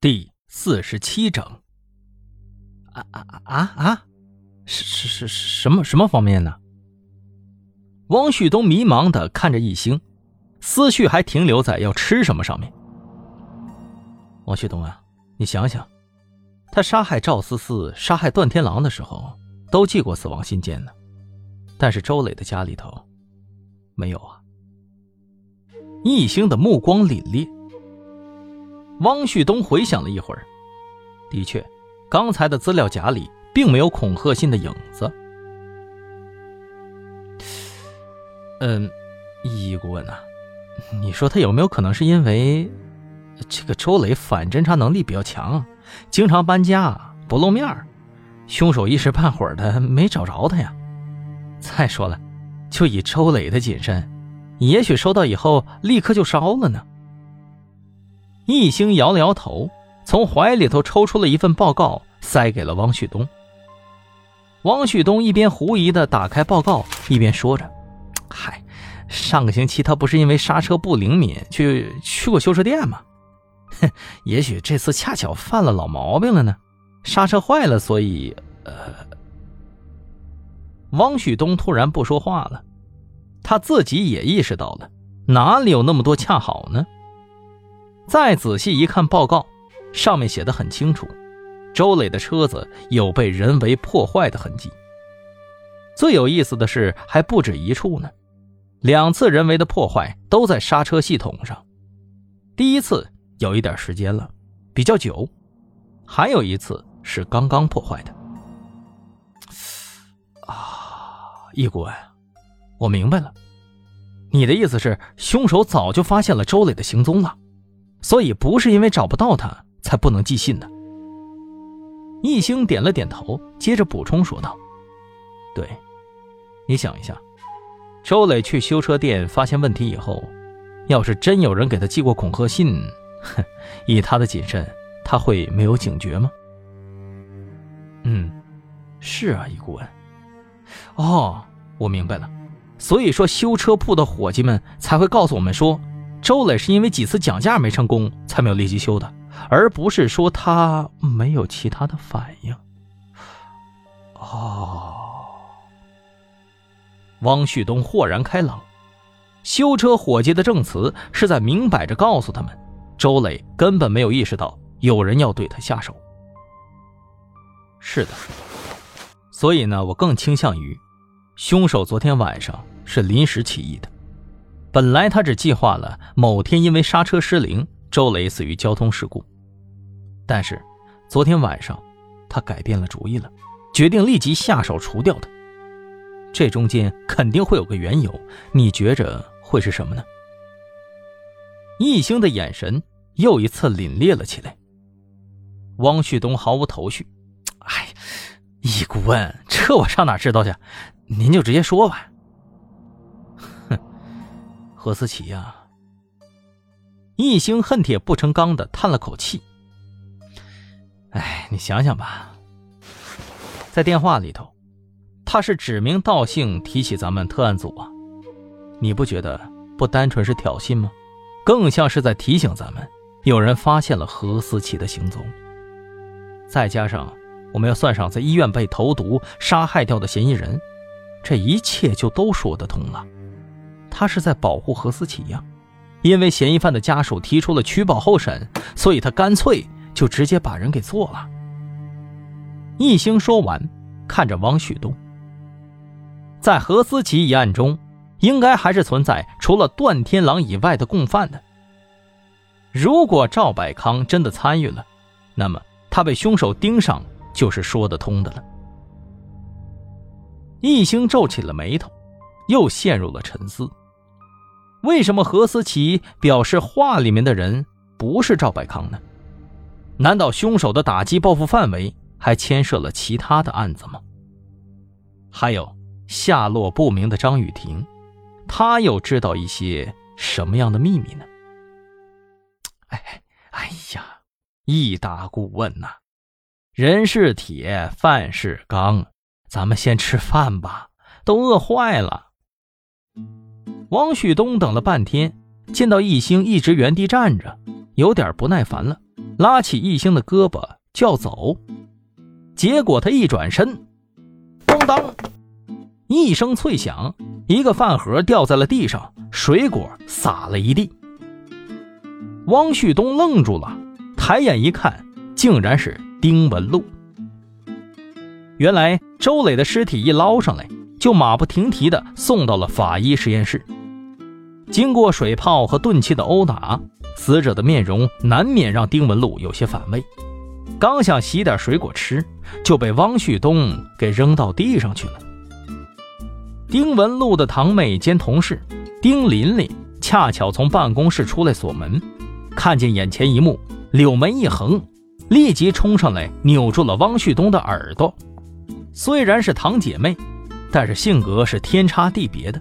第四十七章。啊啊啊啊！是是是什么什么方面呢？汪旭东迷茫的看着易星，思绪还停留在要吃什么上面。汪旭东啊，你想想，他杀害赵思思、杀害段天狼的时候，都寄过死亡信件呢，但是周磊的家里头没有啊。易星的目光凛冽。汪旭东回想了一会儿，的确，刚才的资料夹里并没有恐吓信的影子。嗯，易顾问呐，你说他有没有可能是因为这个周磊反侦查能力比较强，经常搬家不露面，凶手一时半会儿的没找着他呀？再说了，就以周磊的谨慎，也许收到以后立刻就烧了呢。易星摇了摇头，从怀里头抽出了一份报告，塞给了汪旭东。汪旭东一边狐疑的打开报告，一边说着：“嗨，上个星期他不是因为刹车不灵敏去去过修车店吗？哼，也许这次恰巧犯了老毛病了呢，刹车坏了，所以……呃……”汪旭东突然不说话了，他自己也意识到了，哪里有那么多恰好呢？再仔细一看报告，上面写的很清楚，周磊的车子有被人为破坏的痕迹。最有意思的是，还不止一处呢，两次人为的破坏都在刹车系统上。第一次有一点时间了，比较久；还有一次是刚刚破坏的。啊，易顾问，我明白了，你的意思是凶手早就发现了周磊的行踪了。所以不是因为找不到他才不能寄信的。易星点了点头，接着补充说道：“对，你想一下，周磊去修车店发现问题以后，要是真有人给他寄过恐吓信，哼，以他的谨慎，他会没有警觉吗？”“嗯，是啊，易顾问。哦，我明白了。所以说，修车铺的伙计们才会告诉我们说。”周磊是因为几次讲价没成功才没有立即修的，而不是说他没有其他的反应。哦，汪旭东豁然开朗，修车伙计的证词是在明摆着告诉他们，周磊根本没有意识到有人要对他下手。是的，所以呢，我更倾向于，凶手昨天晚上是临时起意的。本来他只计划了某天因为刹车失灵，周磊死于交通事故。但是，昨天晚上，他改变了主意了，决定立即下手除掉他。这中间肯定会有个缘由，你觉着会是什么呢？易星的眼神又一次凛冽了起来。汪旭东毫无头绪：“哎，易顾问，这我上哪知道去？您就直接说吧。”何思琪呀！易星恨铁不成钢的叹了口气。哎，你想想吧，在电话里头，他是指名道姓提起咱们特案组啊，你不觉得不单纯是挑衅吗？更像是在提醒咱们，有人发现了何思琪的行踪。再加上我们要算上在医院被投毒杀害掉的嫌疑人，这一切就都说得通了。他是在保护何思琪呀，因为嫌疑犯的家属提出了取保候审，所以他干脆就直接把人给做了。易星说完，看着汪旭东，在何思琪一案中，应该还是存在除了段天狼以外的共犯的。如果赵百康真的参与了，那么他被凶手盯上就是说得通的了。易星皱起了眉头，又陷入了沉思。为什么何思琪表示画里面的人不是赵百康呢？难道凶手的打击报复范围还牵涉了其他的案子吗？还有下落不明的张雨婷，她又知道一些什么样的秘密呢？哎，哎呀，易大顾问呐，人是铁，饭是钢，咱们先吃饭吧，都饿坏了。汪旭东等了半天，见到易星一直原地站着，有点不耐烦了，拉起易兴的胳膊就要走，结果他一转身，咣当，一声脆响，一个饭盒掉在了地上，水果洒了一地。汪旭东愣住了，抬眼一看，竟然是丁文璐。原来周磊的尸体一捞上来，就马不停蹄地送到了法医实验室。经过水泡和钝器的殴打，死者的面容难免让丁文璐有些反胃。刚想洗点水果吃，就被汪旭东给扔到地上去了。丁文璐的堂妹兼同事丁琳琳恰巧从办公室出来锁门，看见眼前一幕，柳眉一横，立即冲上来扭住了汪旭东的耳朵。虽然是堂姐妹，但是性格是天差地别的。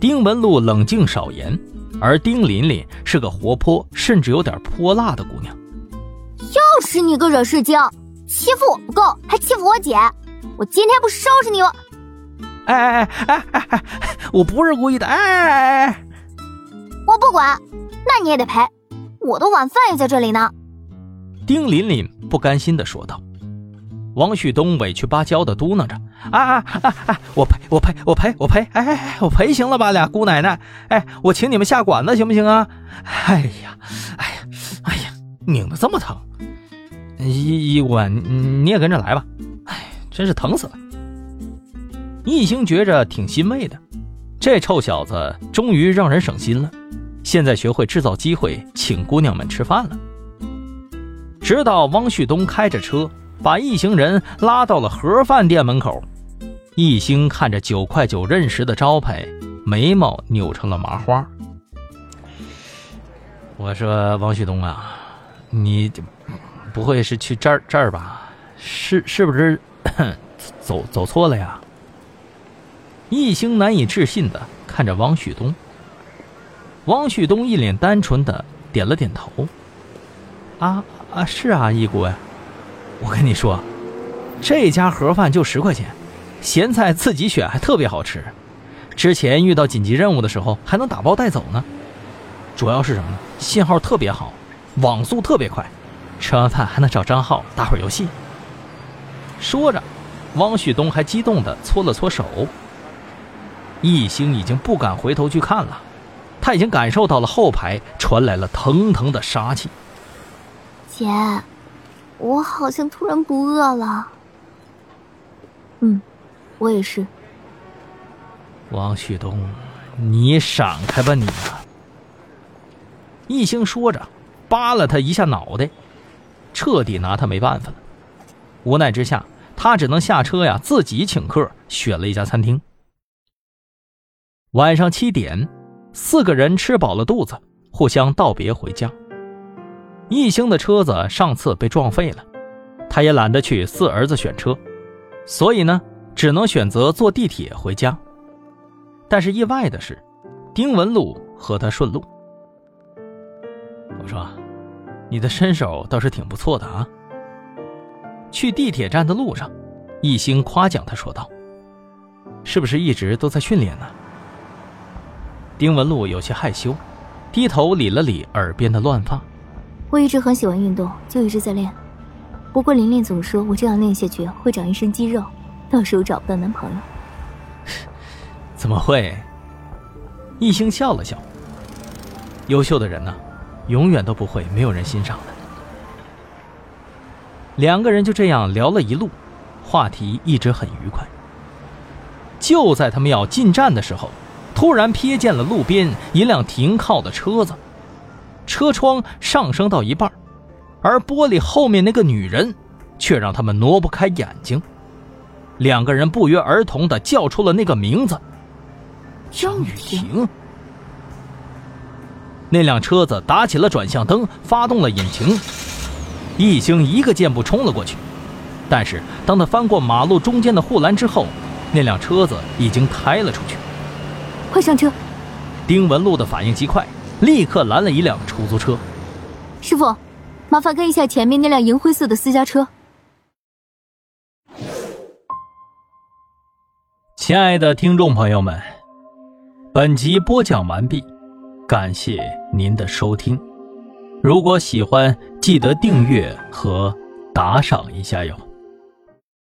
丁文璐冷静少言，而丁琳琳是个活泼甚至有点泼辣的姑娘。又是你个惹事精，欺负我不够，还欺负我姐！我今天不收拾你，我……哎哎哎哎哎！我不是故意的！哎哎哎！我不管，那你也得赔。我的晚饭也在这里呢。丁琳琳不甘心地说道。王旭东委屈巴交的嘟囔着：“啊啊啊啊！我赔，我赔，我赔，我赔！哎哎哎，我赔行了吧，俩姑奶奶！哎，我请你们下馆子行不行啊？哎呀，哎呀，哎呀，拧的这么疼！医医官，你也跟着来吧！哎，真是疼死了！”一兴觉着挺欣慰的，这臭小子终于让人省心了，现在学会制造机会请姑娘们吃饭了。直到汪旭东开着车。把一行人拉到了盒饭店门口，一兴看着九块九认识的招牌，眉毛扭成了麻花。我说王旭东啊，你不会是去这儿这儿吧？是是不是 走走错了呀？一兴难以置信的看着王旭东。王旭东一脸单纯的点了点头。啊啊，是啊，一姑呀。我跟你说，这家盒饭就十块钱，咸菜自己选，还特别好吃。之前遇到紧急任务的时候，还能打包带走呢。主要是什么呢？信号特别好，网速特别快，吃完饭还能找张浩打会儿游戏。说着，汪旭东还激动地搓了搓手。易星已经不敢回头去看了，他已经感受到了后排传来了腾腾的杀气。姐。我好像突然不饿了。嗯，我也是。王旭东，你闪开吧你！啊一星说着，扒了他一下脑袋，彻底拿他没办法了。无奈之下，他只能下车呀，自己请客，选了一家餐厅。晚上七点，四个人吃饱了肚子，互相道别回家。一兴的车子上次被撞废了，他也懒得去四儿子选车，所以呢，只能选择坐地铁回家。但是意外的是，丁文路和他顺路。我说：“你的身手倒是挺不错的啊。”去地铁站的路上，一兴夸奖他说道：“是不是一直都在训练呢？”丁文路有些害羞，低头理了理耳边的乱发。我一直很喜欢运动，就一直在练。不过琳琳总说我这样练下去会长一身肌肉，到时候找不到男朋友。怎么会？一兴笑了笑。优秀的人呢，永远都不会没有人欣赏的。两个人就这样聊了一路，话题一直很愉快。就在他们要进站的时候，突然瞥见了路边一辆停靠的车子。车窗上升到一半，而玻璃后面那个女人，却让他们挪不开眼睛。两个人不约而同的叫出了那个名字：张雨婷。那辆车子打起了转向灯，发动了引擎。易星一个箭步冲了过去，但是当他翻过马路中间的护栏之后，那辆车子已经开了出去。快上车！丁文璐的反应极快。立刻拦了一辆出租车。师傅，麻烦跟一下前面那辆银灰色的私家车。亲爱的听众朋友们，本集播讲完毕，感谢您的收听。如果喜欢，记得订阅和打赏一下哟。